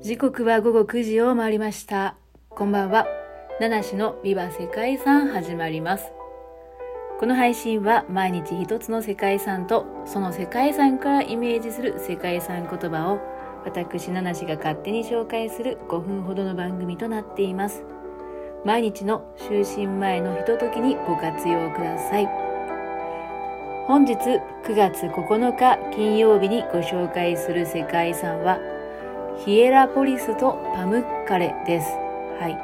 時刻は午後9時を回りました。こんばんは。七種のビバ世界遺産始まります。この配信は毎日一つの世界遺産とその世界遺産からイメージする世界遺産言葉を私七種が勝手に紹介する5分ほどの番組となっています。毎日の就寝前のひとときにご活用ください。本日9月9日金曜日にご紹介する世界遺産はヒエラポリスとパムッカレです。はい。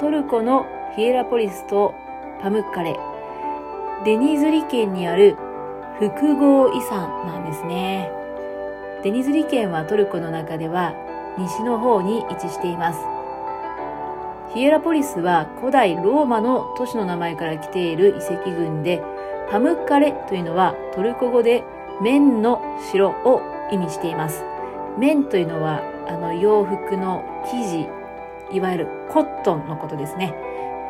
トルコのヒエラポリスとパムッカレ。デニズリ県にある複合遺産なんですね。デニズリ県はトルコの中では西の方に位置しています。ヒエラポリスは古代ローマの都市の名前から来ている遺跡群で、パムッカレというのはトルコ語で綿の城を意味しています。綿というのはあの洋服の生地、いわゆるコットンのことですね。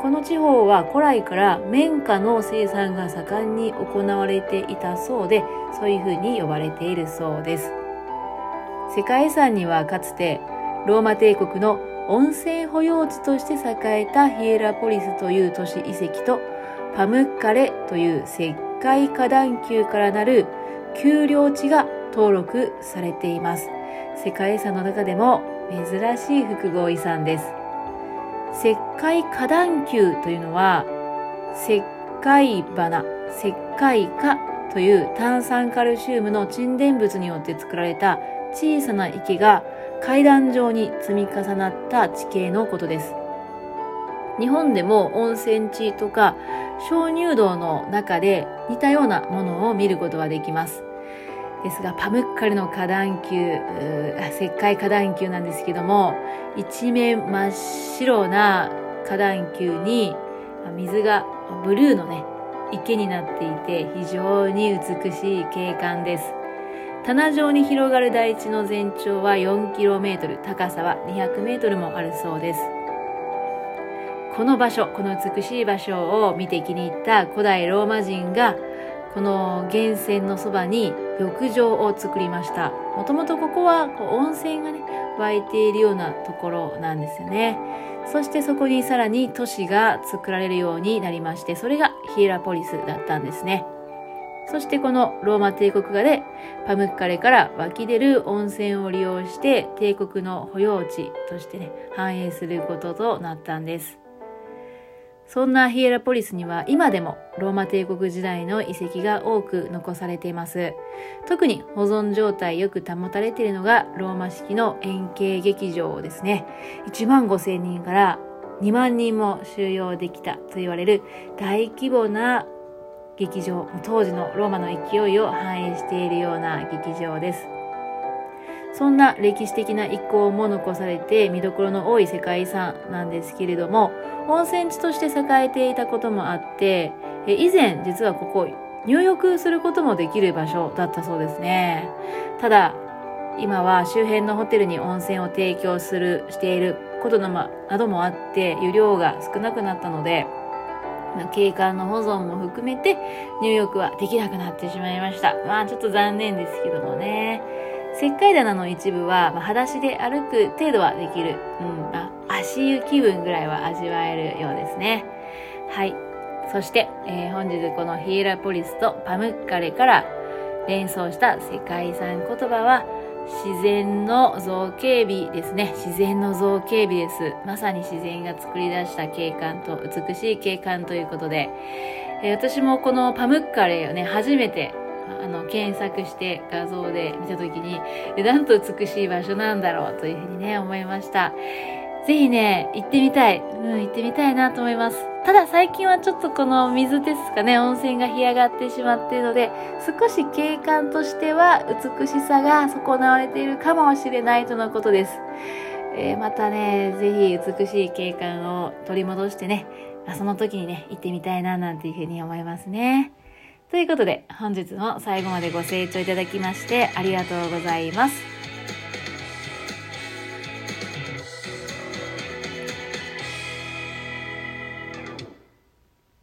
この地方は古来から綿花の生産が盛んに行われていたそうで、そういうふうに呼ばれているそうです。世界遺産にはかつてローマ帝国の温泉保養地として栄えたヒエラポリスという都市遺跡とパムッカレという石灰花壇丘からなる丘陵地が登録されています。世界遺産の中でも珍しい複合遺産です。石灰花壇丘というのは石灰花、石灰花という炭酸カルシウムの沈殿物によって作られた小さな池が階段状に積み重なった地形のことです。日本でも温泉地とか鍾乳洞の中で似たようなものを見ることができます。ですが、パムッカルの花壇球、石灰花壇球なんですけども、一面真っ白な花壇球に水がブルーのね、池になっていて非常に美しい景観です。棚状に広がる台地の全長は 4km、高さは 200m もあるそうです。この場所、この美しい場所を見て気に入った古代ローマ人が、この源泉のそばに浴場を作りました。もともとここはこう温泉がね、湧いているようなところなんですよね。そしてそこにさらに都市が作られるようになりまして、それがヒエラポリスだったんですね。そしてこのローマ帝国画でパムッカレから湧き出る温泉を利用して帝国の保養地としてね、繁栄することとなったんです。そんなヒエラポリスには今でもローマ帝国時代の遺跡が多く残されています。特に保存状態よく保たれているのがローマ式の円形劇場ですね。1万5千人から2万人も収容できたと言われる大規模な劇場、当時のローマの勢いを反映しているような劇場です。そんな歴史的な遺構も残されて見どころの多い世界遺産なんですけれども、温泉地として栄えていたこともあって、以前実はここ入浴することもできる場所だったそうですね。ただ、今は周辺のホテルに温泉を提供する、していることなどもあって、湯量が少なくなったので、景観の保存も含めて入浴はできなくなってしまいました。まあちょっと残念ですけどもね。石灰棚の一部は、まあ、裸足で歩く程度はできる。うん、あ足湯気分ぐらいは味わえるようですね。はい。そして、えー、本日このヒエラポリスとパムッカレから連想した世界遺産言葉は、自然の造形美ですね。自然の造形美です。まさに自然が作り出した景観と美しい景観ということで、えー、私もこのパムッカレをね、初めてあの、検索して画像で見たときに、なんと美しい場所なんだろうというふうにね、思いました。ぜひね、行ってみたい。うん、行ってみたいなと思います。ただ最近はちょっとこの水ですかね、温泉が干上がってしまっているので、少し景観としては美しさが損なわれているかもしれないとのことです。えー、またね、ぜひ美しい景観を取り戻してね、その時にね、行ってみたいななんていうふうに思いますね。ということで、本日も最後までご清聴いただきましてありがとうございます。